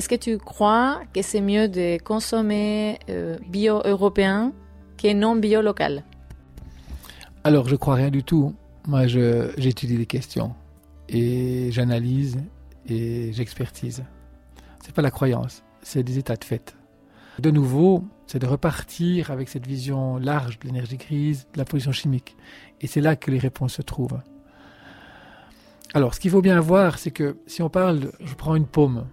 est-ce que tu crois que c'est mieux de consommer euh, bio européen que non bio local Alors, je crois rien du tout. Moi, j'étudie les questions et j'analyse et j'expertise. C'est pas la croyance, c'est des états de fait. De nouveau, c'est de repartir avec cette vision large de l'énergie grise, de la pollution chimique. Et c'est là que les réponses se trouvent. Alors, ce qu'il faut bien voir, c'est que si on parle, je prends une pomme,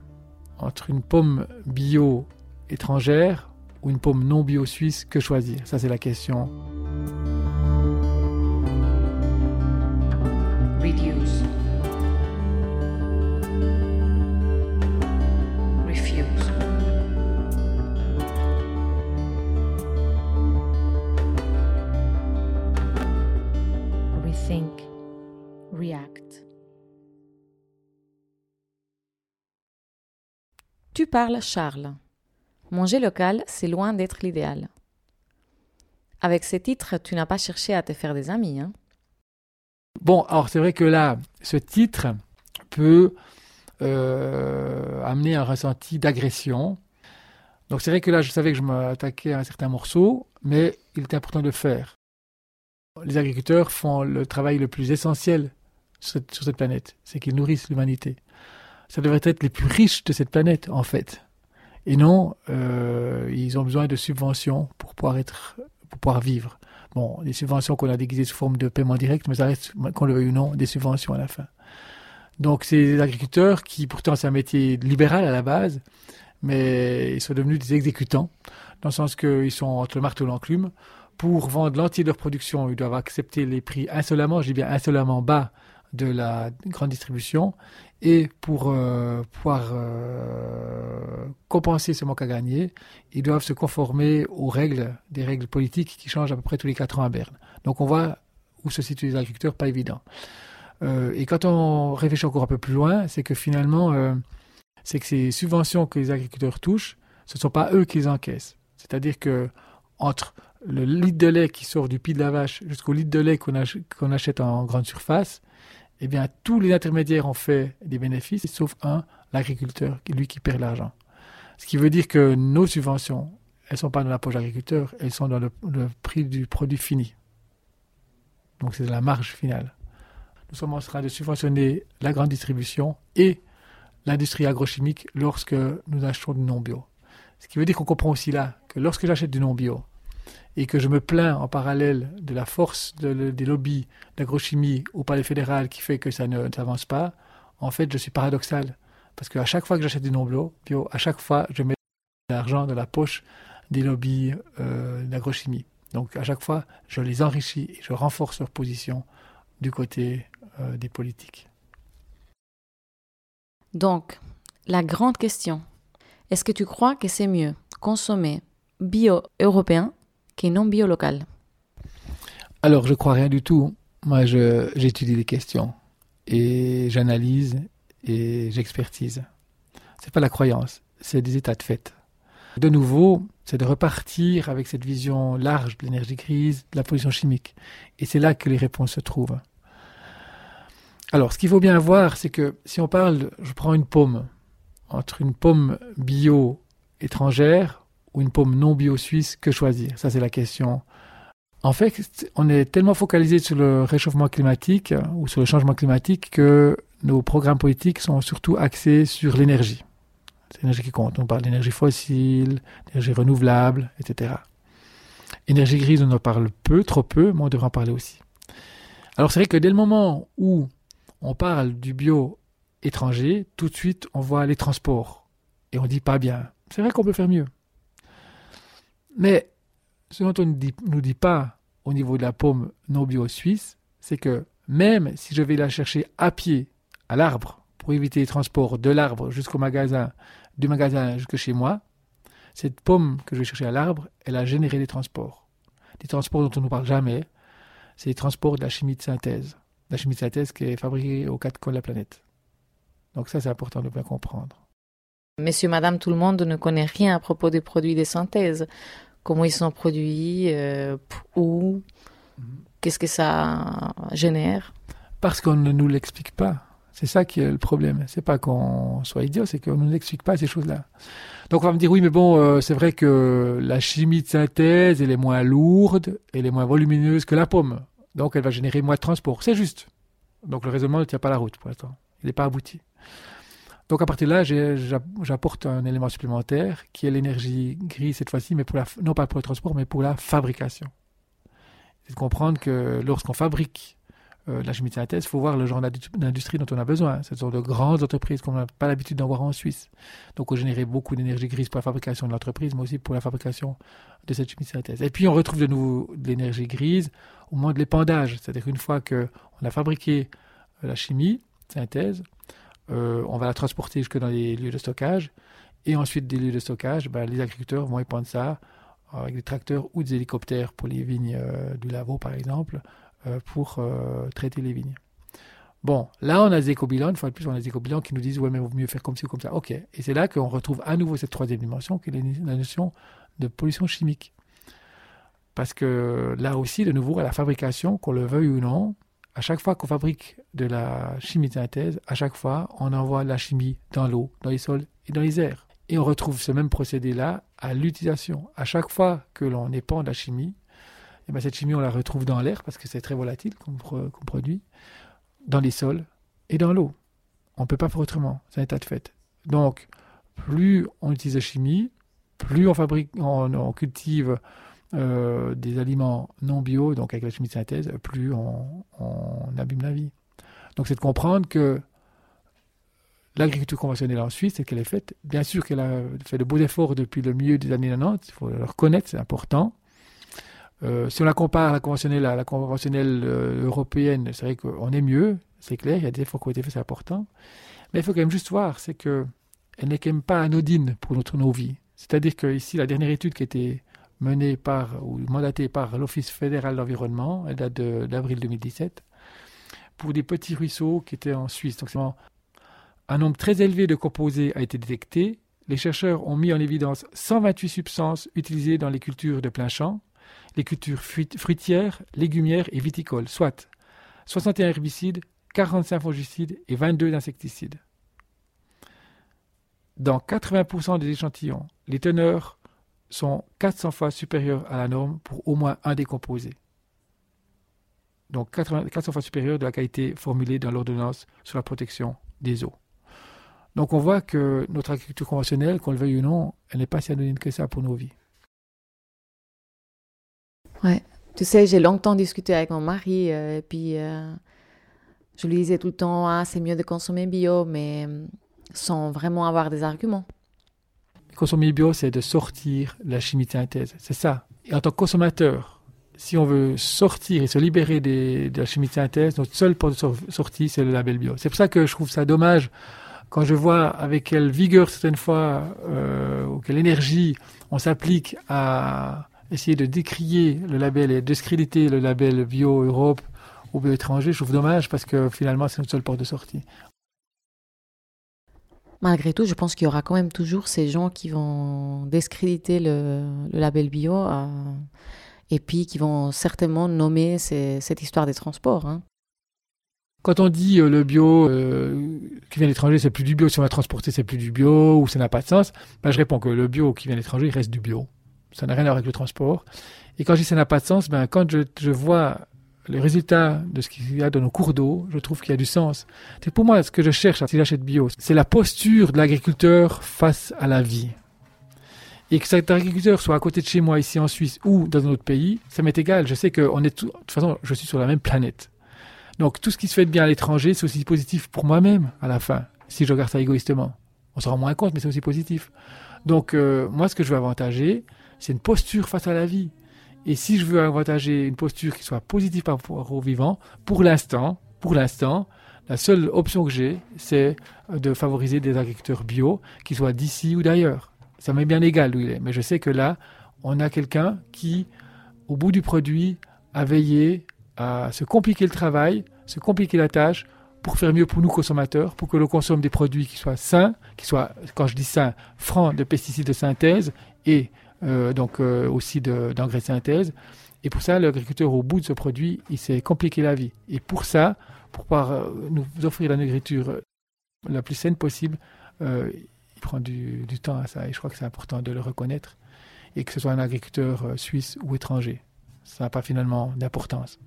entre une pomme bio étrangère ou une pomme non bio suisse, que choisir? Ça, c'est la question. Tu parles Charles. Manger local, c'est loin d'être l'idéal. Avec ces titres, tu n'as pas cherché à te faire des amis. Hein bon, alors c'est vrai que là, ce titre peut euh, amener un ressenti d'agression. Donc c'est vrai que là, je savais que je m'attaquais à un certain morceau, mais il était important de le faire. Les agriculteurs font le travail le plus essentiel sur cette planète, c'est qu'ils nourrissent l'humanité ça devrait être les plus riches de cette planète, en fait. Et non, euh, ils ont besoin de subventions pour pouvoir être, pour pouvoir vivre. Bon, des subventions qu'on a déguisées sous forme de paiement direct, mais ça reste, qu'on le veuille ou non, des subventions à la fin. Donc, c'est des agriculteurs qui, pourtant, c'est un métier libéral à la base, mais ils sont devenus des exécutants, dans le sens qu'ils sont entre le marteau et l'enclume. Pour vendre l'entier de leur production, ils doivent accepter les prix insolemment, je dis bien insolemment bas, de la grande distribution et pour euh, pouvoir euh, compenser ce manque à gagner, ils doivent se conformer aux règles, des règles politiques qui changent à peu près tous les quatre ans à Berne. Donc on voit où se situent les agriculteurs, pas évident. Euh, et quand on réfléchit encore un peu plus loin, c'est que finalement, c'est que ces subventions que les agriculteurs touchent, ce ne sont pas eux qui les encaissent. C'est-à-dire que entre le litre de lait qui sort du pied de la vache jusqu'au litre de lait qu'on achète en grande surface, eh bien, tous les intermédiaires ont fait des bénéfices, sauf un, l'agriculteur, lui qui perd l'argent. Ce qui veut dire que nos subventions, elles ne sont pas dans la poche de l'agriculteur, elles sont dans le, prix du produit fini. Donc c'est la marge finale. Nous sommes en train de subventionner la grande distribution et l'industrie agrochimique lorsque nous achetons du non bio. Ce qui veut dire qu'on comprend aussi là que lorsque j'achète du non bio, et que je me plains en parallèle de la force des lobbies d'agrochimie au palais fédéral qui fait que ça ne s'avance pas, en fait, je suis paradoxal. Parce qu'à chaque fois que j'achète du non-bio, bio, à chaque fois, je mets de l'argent dans la poche des lobbies euh, d'agrochimie. Donc à chaque fois, je les enrichis et je renforce leur position du côté euh, des politiques. Donc, la grande question, est-ce que tu crois que c'est mieux consommer bio européen qui est non bio local Alors, je crois rien du tout. Moi, j'étudie les questions et j'analyse et j'expertise. C'est pas la croyance, c'est des états de fait. De nouveau, c'est de repartir avec cette vision large de l'énergie grise, de la pollution chimique. Et c'est là que les réponses se trouvent. Alors, ce qu'il faut bien voir, c'est que si on parle, je prends une pomme, entre une pomme bio étrangère ou une pomme non bio suisse, que choisir? Ça, c'est la question. En fait, on est tellement focalisé sur le réchauffement climatique euh, ou sur le changement climatique que nos programmes politiques sont surtout axés sur l'énergie. C'est l'énergie qui compte. On parle d'énergie fossile, d'énergie renouvelable, etc. Énergie grise, on en parle peu, trop peu, mais on devrait en parler aussi. Alors c'est vrai que dès le moment où on parle du bio étranger, tout de suite on voit les transports. Et on dit pas bien. C'est vrai qu'on peut faire mieux. Mais ce dont on ne nous dit pas au niveau de la pomme non bio suisse, c'est que même si je vais la chercher à pied à l'arbre pour éviter les transports de l'arbre jusqu'au magasin, du magasin jusque chez moi, cette pomme que je vais chercher à l'arbre, elle a généré des transports. Des transports dont on ne parle jamais, c'est les transports de la chimie de synthèse. La chimie de synthèse qui est fabriquée aux quatre coins de la planète. Donc ça, c'est important de bien comprendre. Monsieur, madame, tout le monde ne connaît rien à propos des produits de synthèse comment ils sont produits, euh, où, qu'est-ce que ça génère Parce qu'on ne nous l'explique pas. C'est ça qui est le problème. C'est pas qu'on soit idiot, c'est qu'on ne nous explique pas ces choses-là. Donc on va me dire oui, mais bon, euh, c'est vrai que la chimie de synthèse, elle est moins lourde, elle est moins volumineuse que la pomme. Donc elle va générer moins de transport. C'est juste. Donc le raisonnement ne tient pas la route pour l'instant. Il n'est pas abouti. Donc à partir de là, j'apporte un élément supplémentaire qui est l'énergie grise cette fois-ci, mais non pas pour le transport, mais pour la fabrication. C'est de comprendre que lorsqu'on fabrique euh, la chimie de synthèse, il faut voir le genre d'industrie dont on a besoin. Ce sont de grandes entreprises qu'on n'a pas l'habitude d'en voir en Suisse. Donc on génère beaucoup d'énergie grise pour la fabrication de l'entreprise, mais aussi pour la fabrication de cette chimie synthèse. Et puis on retrouve de nouveau de l'énergie grise au moment de l'épandage. C'est-à-dire qu'une fois qu'on a fabriqué euh, la chimie synthèse, euh, on va la transporter jusque dans les lieux de stockage. Et ensuite des lieux de stockage, ben, les agriculteurs vont épandre ça avec des tracteurs ou des hélicoptères pour les vignes du Lavaux par exemple, euh, pour euh, traiter les vignes. Bon, là, on a des éco-bilans, une fois de plus, on a des éco-bilans qui nous disent, ouais, mais il vaut mieux faire comme ci ou comme ça. OK. Et c'est là qu'on retrouve à nouveau cette troisième dimension, qui est la notion de pollution chimique. Parce que là aussi, de nouveau, à la fabrication, qu'on le veuille ou non, à chaque fois qu'on fabrique de la chimie de synthèse, à chaque fois, on envoie la chimie dans l'eau, dans les sols et dans les airs. Et on retrouve ce même procédé-là à l'utilisation. À chaque fois que l'on épand la chimie, et ben, cette chimie, on la retrouve dans l'air parce que c'est très volatile comme, produit, dans les sols et dans l'eau. On ne peut pas faire autrement, c'est un état de fait. Donc, plus on utilise la chimie, plus on fabrique, on, cultive euh, des aliments non bio, donc avec la chimie de synthèse, plus on, abîme la vie. Donc, c'est de comprendre que l'agriculture conventionnelle en Suisse, c'est qu'elle est faite. Bien sûr qu'elle a fait de beaux efforts depuis le milieu des années 90, il faut le reconnaître, c'est important. Euh, si on la compare à la conventionnelle, à la conventionnelle euh, européenne, c'est vrai qu'on est mieux, c'est clair, il y a des efforts qui ont été faits, c'est important. Mais il faut quand même juste voir, c'est que elle n'est quand même pas anodine pour notre, nos vies. C'est-à-dire que ici, la dernière étude qui a été menée par, ou mandatée par l'Office fédéral d'environnement, elle date d'avril 2017, pour des petits ruisseaux qui étaient en Suisse. Donc, un nombre très élevé de composés a été détecté. Les chercheurs ont mis en évidence 128 substances utilisées dans les cultures de plein champ, les cultures fruitières, légumières et viticoles, soit 61 herbicides, 45 fongicides et 22 insecticides. Dans 80% des échantillons, les teneurs sont 400 fois supérieures à la norme pour au moins un des composés. Donc 400 fois supérieure de la qualité formulée dans l'ordonnance sur la protection des eaux. Donc on voit que notre agriculture conventionnelle, qu'on le veuille ou non, elle n'est pas si anonyme que ça pour nos vies. Ouais. Tu sais, j'ai longtemps discuté avec mon mari, euh, et puis euh, je lui disais tout le temps, ah, c'est mieux de consommer bio, mais euh, sans vraiment avoir des arguments. Consommer bio, c'est de sortir la chimie de synthèse, c'est ça. Et en tant que consommateur, si on veut sortir et se libérer de la chimie de synthèse, notre seule porte de sortie, c'est le label bio. C'est pour ça que je trouve ça dommage quand je vois avec quelle vigueur certaines fois, ou quelle énergie on s'applique à essayer de décrier le label et discréditer le label bio Europe ou bio étranger, je trouve dommage parce que finalement c'est notre seule porte de sortie. Malgré tout, je pense qu'il y aura quand même toujours ces gens qui vont discréditer le, label bio euh, et puis qui vont certainement nommer cette histoire des transports. Hein. Quand on dit euh, le bio euh, qui vient d'étranger, c'est plus du bio, si on va transporter, c'est plus du bio ou ça n'a pas de sens, ben, je réponds que le bio qui vient d'étranger, il reste du bio. Ça n'a rien à voir avec le transport. Et quand je dis ça n'a pas de sens, ben, quand je, vois les résultats de ce qu'il y a dans nos cours d'eau, je trouve qu'il y a du sens. Pour moi ce que je cherche si j'achète bio, c'est la posture de l'agriculteur face à la vie. Et que cet agriculteur soit à côté de chez moi ici en Suisse ou dans un autre pays, ça m'est égal. Je sais que on est de toute façon, je suis sur la même planète. Donc tout ce qui se fait de bien à l'étranger, c'est aussi positif pour moi-même à la fin, si je regarde ça égoïstement. On s'en rend moins compte, mais c'est aussi positif. Donc euh, moi, ce que je veux avantager, c'est une posture face à la vie. Et si je veux avantager une posture qui soit positive par rapport au vivant, pour l'instant, pour l'instant, la seule option que j'ai, c'est de favoriser des agriculteurs bio, qui soient d'ici ou d'ailleurs. Ça m'est bien égal d'où il est, mais je sais que là, on a quelqu'un qui, au bout du produit, a veillé à se compliquer le travail, se compliquer la tâche pour faire mieux pour nous consommateurs, pour que l'on consomme des produits qui soient sains, qui soient, quand je dis sains, francs de pesticides de synthèse et donc euh, aussi d'engrais de synthèse, Et pour ça, l'agriculteur, au bout de ce produit, il s'est compliqué la vie. Et pour ça, pour pouvoir euh, nous offrir la nourriture euh, la plus saine possible, euh, il prend du, temps à ça. Et je crois que c'est important de le reconnaître. Et que ce soit un agriculteur suisse ou étranger. Ça n'a pas finalement d'importance.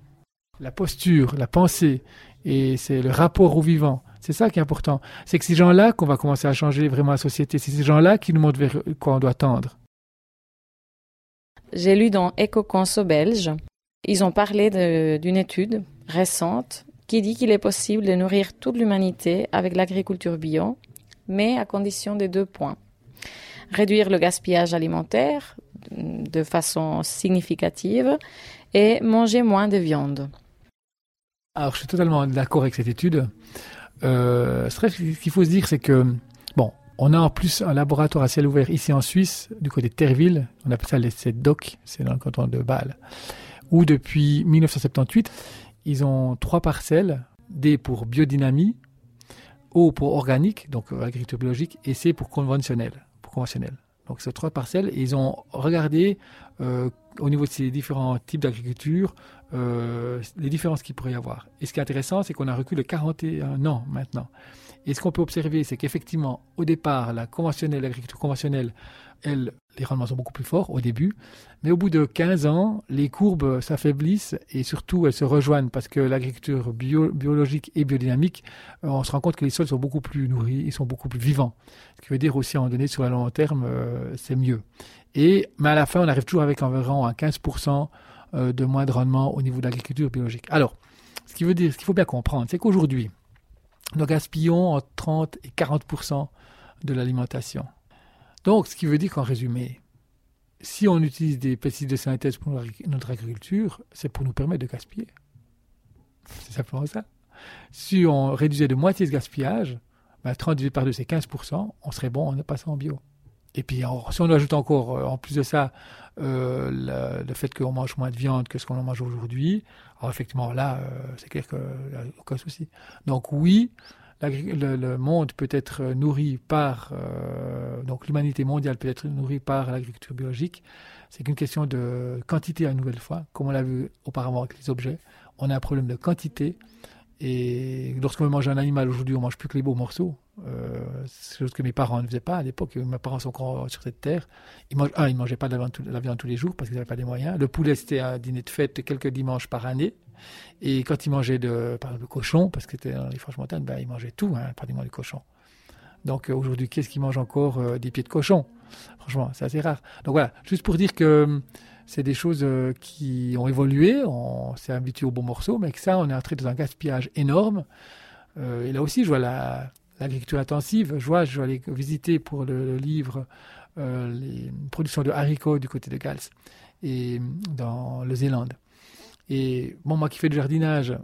La posture, la pensée, et c'est le rapport au vivant. C'est ça qui est important. C'est que ces gens-là qu'on va commencer à changer vraiment la société. C'est ces gens-là qui nous montrent vers quoi on doit tendre. J'ai lu dans EcoConso belge, ils ont parlé d'une étude récente qui dit qu'il est possible de nourrir toute l'humanité avec l'agriculture bio, mais à condition de deux points. Réduire le gaspillage alimentaire de façon significative et manger moins de viande. Alors, je suis totalement d'accord avec cette étude. Euh, ce qu'il faut se dire, c'est que, bon, on a en plus un laboratoire à ciel ouvert ici en Suisse, du côté de Terville. On appelle ça les DOC, c'est dans le canton de Bâle. Où depuis 1978, ils ont trois parcelles. D pour biodynamie, O pour organique, donc agriculture biologique, et C pour conventionnel. Pour conventionnel. Donc ces trois parcelles, ils ont regardé euh, au niveau de ces différents types d'agriculture euh, les différences qu'il pourrait y avoir. Et ce qui est intéressant, c'est qu'on a recul de 41 ans maintenant. Et ce qu'on peut observer, c'est qu'effectivement, au départ, la conventionnelle, l'agriculture conventionnelle, elle, les rendements sont beaucoup plus forts au début, mais au bout de 15 ans, les courbes s'affaiblissent et surtout elles se rejoignent parce que l'agriculture biologique et biodynamique, euh, on se rend compte que les sols sont beaucoup plus nourris, ils sont beaucoup plus vivants. Ce qui veut dire aussi, en donné, sur le long terme, euh, c'est mieux. Et, mais à la fin, on arrive toujours avec environ un 15% euh, de moins de rendement au niveau de l'agriculture biologique. Alors, ce qui veut dire, ce qu'il faut bien comprendre, c'est qu'aujourd'hui, nous gaspillons entre 30 et 40% de l'alimentation. Donc, ce qui veut dire qu'en résumé, si on utilise des pesticides de synthèse pour notre agriculture, c'est pour nous permettre de gaspiller. C'est simplement ça. Si on réduisait de moitié ce gaspillage, 30 divisé par 2, c'est 15% on serait bon en passant en bio. Et puis, si on ajoute encore, euh, en plus de ça, euh, le, fait qu'on mange moins de viande que ce qu'on en mange aujourd'hui, alors effectivement, là, euh, c'est clair qu'il n'y a aucun souci. Donc oui, le, monde peut être nourri par, donc l'humanité mondiale peut être nourrie par l'agriculture biologique. C'est qu'une question de quantité à une nouvelle fois, comme on l'a vu auparavant avec les objets. On a un problème de quantité. Et lorsqu'on mange un animal aujourd'hui, on mange plus que les beaux morceaux. Euh, c'est chose que mes parents ne faisaient pas à l'époque. Mes parents sont encore sur cette terre. Ils mangent, un, ils ne mangeaient pas de la viande, tous les jours parce qu'ils n'avaient pas les moyens. Le poulet, c'était un dîner de fête quelques dimanches par année. Et quand ils mangeaient de, par exemple, le cochon, parce que c'était dans les franches montagnes, ben, ils mangeaient tout, hein, pratiquement du cochon. Donc euh, aujourd'hui, qu'est-ce qu'ils mangent encore euh, Des pieds de cochon? Franchement, c'est assez rare. Donc voilà, juste pour dire que hum, c'est des choses qui ont évolué, on s'est habitué au bon morceau, mais que ça, on est entré dans un gaspillage énorme. et là aussi, je vois la, l'agriculture intensive. Je vois, je vais aller visiter pour le, livre euh, les productions de haricots du côté de Gals et dans le Zélande. Et bon, moi qui fais du jardinage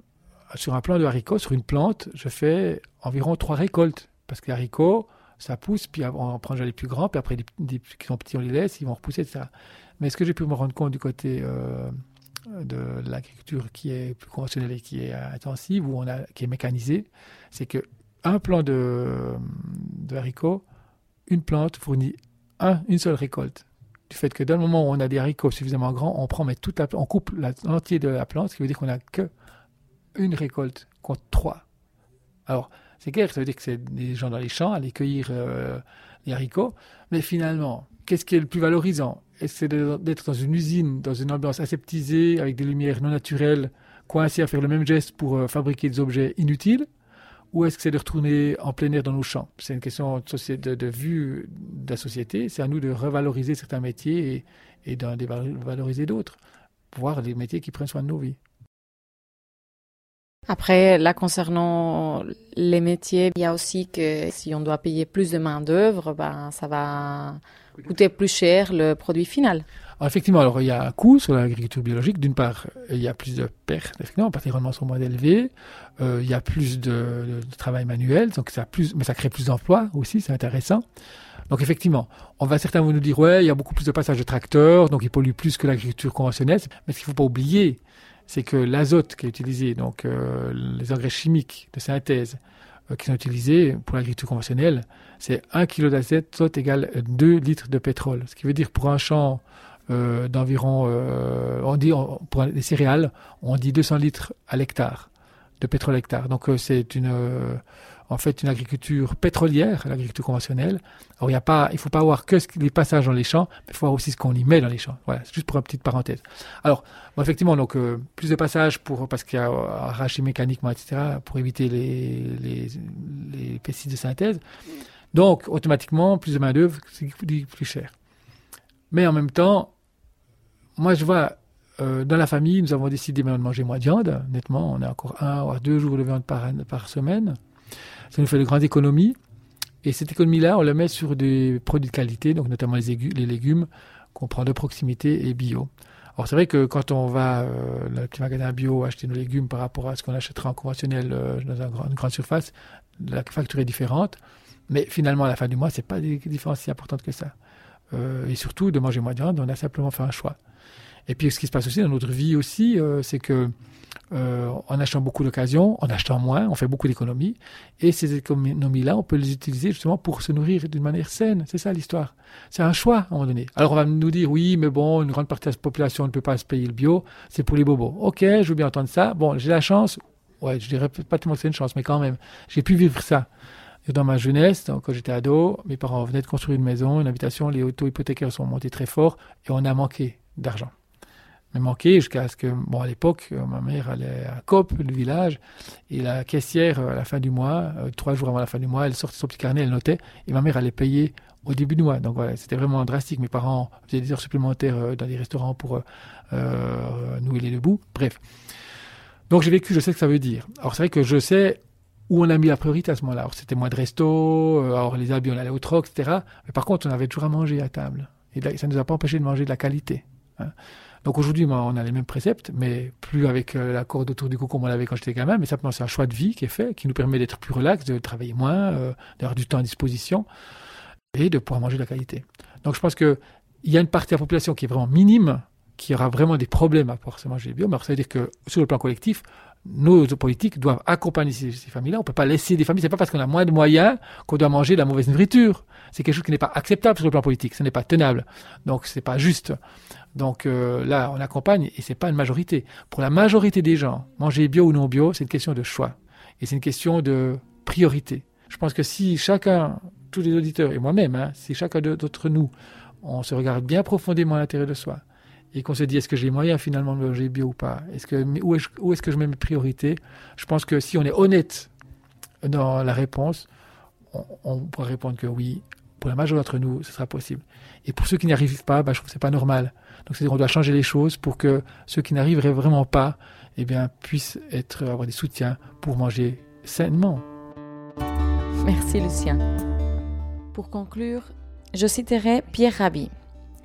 sur un plant de haricots, sur une plante, je fais environ trois récoltes parce que les haricots, ça pousse, puis on prend les plus grands, puis après les, qui sont petits, on les laisse, ils vont repousser, etc. Mais ce que j'ai pu me rendre compte du côté euh, de l'agriculture qui est plus conventionnelle et qui est intensive, ou on a, qui est mécanisée, c'est que un plant de, haricots, une plante fournit un, une seule récolte. Du fait que dans le moment où on a des haricots suffisamment grands, on prend toute on coupe l'entier de la plante, ce qui veut dire qu'on n'a que une récolte contre trois. Alors, c'est clair, ça veut dire que c'est des gens dans les champs aller cueillir euh, les haricots, mais finalement, qu'est-ce qui est le plus valorisant? Est-ce d'être dans une usine, dans une ambiance aseptisée, avec des lumières non naturelles, coincées à faire le même geste pour euh, fabriquer des objets inutiles ou est-ce que c'est de retourner en plein air dans nos champs? C'est une question de, vue de la société. C'est à nous de revaloriser certains métiers et, et d'en valoriser d'autres, voir les métiers qui prennent soin de nos vies. Après, là, concernant les métiers, il y a aussi que si on doit payer plus de main-d'œuvre, ben, ça va coûter plus cher le produit final effectivement, alors il y a un coût sur l'agriculture biologique. D'une part, il y a plus de pertes, effectivement, les rendements sont moins élevés. Euh, il y a plus de, travail manuel, donc ça mais ça crée plus d'emplois aussi, c'est intéressant. Donc effectivement, on va certains vont nous dire ouais, il y a beaucoup plus de passages de tracteurs, donc ils polluent plus que l'agriculture conventionnelle. Mais ce qu'il ne faut pas oublier, c'est que l'azote qui est utilisé, donc euh, les engrais chimiques de synthèse euh, qui sont utilisés pour l'agriculture conventionnelle, c'est 1 kg d'azote égale 2 litres de pétrole. Ce qui veut dire pour un champ euh, d'environ, euh, on dit pour les céréales, on dit 200 litres à l'hectare de pétrole hectare. Donc c'est une en fait une agriculture pétrolière, l'agriculture conventionnelle. Alors il y a pas, il faut pas avoir que les passages dans les champs, mais il faut voir aussi ce qu'on y met dans les champs. Voilà, c'est juste pour une petite parenthèse. Alors effectivement, donc plus de passages pour parce qu'il y a arraché mécaniquement, etc. pour éviter les, les, les pesticides de synthèse. Donc automatiquement, plus de main d'œuvre, c'est plus cher. Mais en même temps, moi, je vois, euh, dans la famille, nous avons décidé de manger moins de viande. Nettement, on a encore un ou deux jours de viande par, semaine. Ça nous fait de grandes économies. Et cette économie-là, on la met sur des produits de qualité, donc notamment les, légumes qu'on prend de proximité et bio. Alors c'est vrai que quand on va euh, le petit magasin bio acheter nos légumes par rapport à ce qu'on achèterait en conventionnel euh, dans une grande surface, la facture est différente. Mais finalement, à la fin du mois, c'est pas des différences si importantes que ça. Euh, et surtout, de manger moins de viande, on a simplement fait un choix. Et puis, ce qui se passe aussi dans notre vie aussi, euh, c'est que euh, en achetant beaucoup d'occasions, en achetant moins, on fait beaucoup d'économies. Et ces économies-là, on peut les utiliser justement pour se nourrir d'une manière saine. C'est ça l'histoire. C'est un choix à un moment donné. Alors on va nous dire, oui, mais bon, une grande partie de la population ne peut pas se payer le bio, c'est pour les bobos. Ok, je veux bien entendre ça. Bon, j'ai la chance, ouais, je dirais pas tellement que c'est une chance, mais quand même, j'ai pu vivre ça dans ma jeunesse, quand j'étais ado, mes parents venaient de construire une maison, une habitation, les auto hypothécaires sont montés très fort et on a manqué d'argent. Mais manqué jusqu'à ce que, bon, à l'époque, euh, ma mère allait à Cop, le village, et la caissière, euh, à la fin du mois, euh, trois jours avant la fin du mois, elle sortait son petit carnet, elle notait, et ma mère allait payer au début du mois. Donc voilà, c'était vraiment drastique. Mes parents faisaient des heures supplémentaires dans des restaurants pour euh, nouer les debout. Bref. Donc j'ai vécu, je sais ce que ça veut dire. Alors c'est vrai que je sais où on a mis la priorité à ce moment-là. Alors c'était moins de resto, alors les habits on allait au troc, etc. Mais par contre on avait toujours à manger à table. Et ça ne nous a pas empêché de manger de la qualité. Hein. Donc aujourd'hui on a les mêmes préceptes, mais plus avec euh, la corde autour du cou comme on l'avait quand j'étais gamin, mais simplement c'est un choix de vie qui est fait, qui nous permet d'être plus relax, de travailler moins, euh, d'avoir du temps à disposition et de pouvoir manger de la qualité. Donc je pense qu'il y a une partie de la population qui est vraiment minime, qui aura vraiment des problèmes à pouvoir se manger bio, mais ça veut dire que sur le plan collectif, nos politiques doivent accompagner ces, familles-là. On ne peut pas laisser des familles. C'est pas parce qu'on a moins de moyens qu'on doit manger de la mauvaise nourriture. C'est quelque chose qui n'est pas acceptable sur le plan politique. Ce n'est pas tenable. Donc c'est pas juste. Donc euh, là, on accompagne et c'est pas une majorité. Pour la majorité des gens, manger bio ou non bio, c'est une question de choix et c'est une question de priorité. Je pense que si chacun, tous les auditeurs et moi-même, hein, si chacun d'entre nous, on se regarde bien profondément à l'intérieur de soi et qu'on se dit est-ce que j'ai moyen finalement de manger bio ou pas? Est-ce que, Où est-ce que je mets mes priorités? Je pense que si on est honnête dans la réponse, on, on pourra répondre que oui. Pour la majorité d'entre nous, ce sera possible. Et pour ceux qui n'y arrivent pas, bah, je trouve que c'est pas normal. Donc c'est-à-dire on doit changer les choses pour que ceux qui n'arriveraient vraiment pas, eh bien, puissent être, avoir des soutiens pour manger sainement. Merci Lucien. Pour conclure, je citerai Pierre Rabhi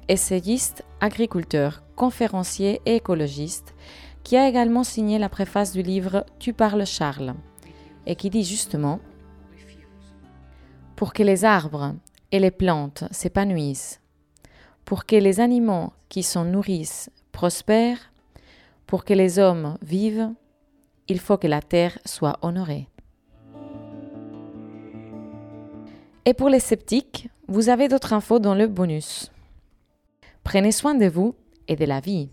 essayiste, agriculteur, conférencier et écologiste, qui a également signé la préface du livre Tu parles Charles, et qui dit justement Pour que les arbres et les plantes s'épanouissent, pour que les animaux qui s'en nourrissent prospèrent, pour que les hommes vivent, il faut que la terre soit honorée. Et pour les sceptiques, vous avez d'autres infos dans le bonus. Prenez soin de vous et de la vie.